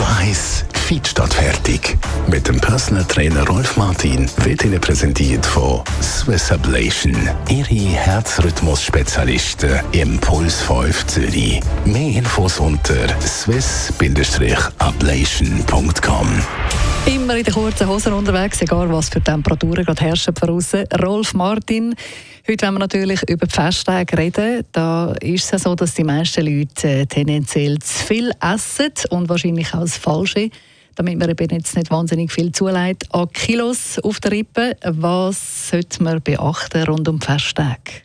1 Feed statt fertig. Mit dem Personal Trainer Rolf Martin wird Ihnen präsentiert von Swiss Ablation. Ihre Herzrhythmus-Spezialisten im Puls 5 Zürich. Mehr Infos unter swiss-ablation.com. Immer in den kurzen Hosen unterwegs, egal was für Temperaturen gerade herrschen draussen. Rolf Martin, heute wollen wir natürlich über die Festtage reden. Da ist es ja so, dass die meisten Leute äh, tendenziell zu viel essen und wahrscheinlich auch das Falsche damit man eben jetzt nicht wahnsinnig viel zuleitet an Kilos auf der Rippe. Was sollte man beachten rund um die Festtage?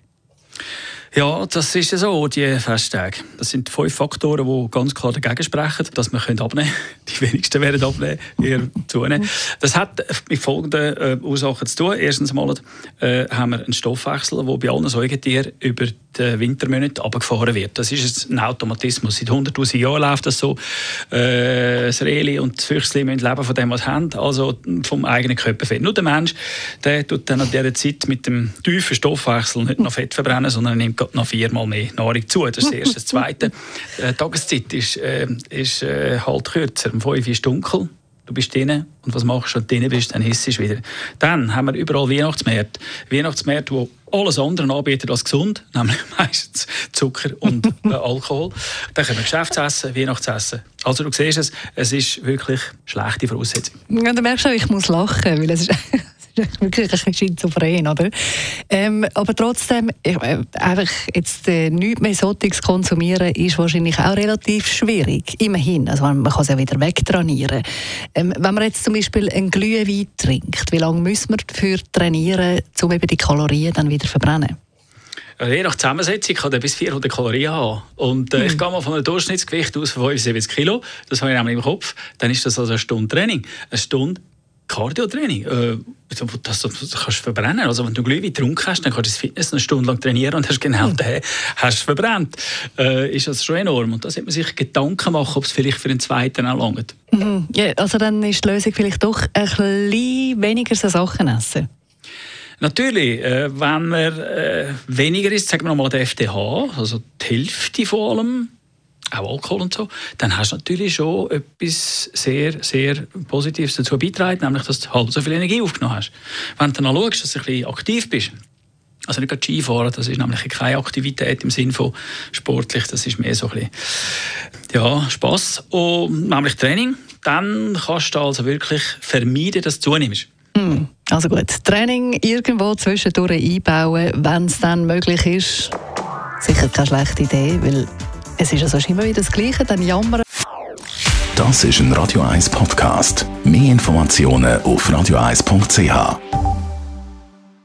Ja, das ist so, die Festtage. Das sind fünf Faktoren, die ganz klar dagegen sprechen, dass wir abnehmen können. Die wenigsten werden abnehmen, eher zunehmen. Das hat mit folgenden äh, Ursachen zu tun. Erstens mal äh, haben wir einen Stoffwechsel, der bei allen Säugetieren über die Wintermonate abgefahren wird. Das ist ein Automatismus. Seit 100'000 Jahren läuft das so. Äh, das Reli und das Füchsli müssen leben von dem, was sie haben, also vom eigenen Körperfett. Nur der Mensch, der tut dann an dieser Zeit mit dem tiefen Stoffwechsel nicht noch Fett verbrennen, sondern nimmt noch viermal mehr Nahrung zu. Das ist das Erste. Das Zweite, die äh, Tageszeit ist, äh, ist äh, halt kürzer. Um 5 Uhr ist dunkel du bist drinnen und was machst du, wenn du drinnen bist, dann isst du wieder. Dann haben wir überall Weihnachtsmärkte. Weihnachtsmärkte, wo alles andere anbieten als gesund, nämlich meistens Zucker und äh, Alkohol. Dann können wir Geschäftsessen, Weihnachtsessen. Also du siehst es, es ist wirklich schlechte Voraussetzung. Ja, du merkst schon, ich muss lachen, weil es ist wirklich ein bisschen schizophren, oder? Ähm, aber trotzdem, ich, äh, einfach jetzt äh, nichts mehr Sotiges konsumieren ist wahrscheinlich auch relativ schwierig. Immerhin, also man kann es ja wieder wegtrainieren. Ähm, wenn man jetzt zum Beispiel einen Glühwein trinkt, wie lange müssen wir dafür trainieren, um eben die Kalorien dann wieder zu verbrennen? Je nach Zusammensetzung kann er bis 400 Kalorien haben. Und äh, mhm. ich gehe mal von einem Durchschnittsgewicht aus von 75 Kilo. Das habe ich nämlich im Kopf. Dann ist das also eine Stunde Training. Eine Stunde Cardio-Training, äh, das, das, kannst du verbrennen. Also wenn du Glühwein getrunken hast, dann kannst du das Fitness eine Stunde lang trainieren und hast genau mhm. den hast verbrannt. Äh, ist das schon enorm. Und da sollte man sich Gedanken machen, ob es vielleicht für den zweiten auch langt. Mhm. Ja, also dann ist die Lösung vielleicht doch ein bisschen weniger so Sachen essen. Natürlich, äh, wenn man äh, weniger isst, sagen wir nochmal die FDH, also die Hälfte von allem, auch Alkohol und so, dann hast du natürlich schon etwas sehr, sehr Positives dazu beitragen, nämlich, dass du halb so viel Energie aufgenommen hast. Wenn du dann schaust, dass du ein bisschen aktiv bist, also nicht gerade Skifahren, das ist nämlich keine Aktivität im Sinne von sportlich, das ist mehr so ein bisschen, ja, Spass. Und nämlich Training, dann kannst du also wirklich vermeiden, dass du zunimmst. Hm, also gut, Training irgendwo zwischendurch einbauen, wenn es dann möglich ist, sicher keine schlechte Idee, weil es ist also immer wieder das Gleiche, dann jammern. Das ist ein Radio 1 Podcast. Mehr Informationen auf radio1.ch.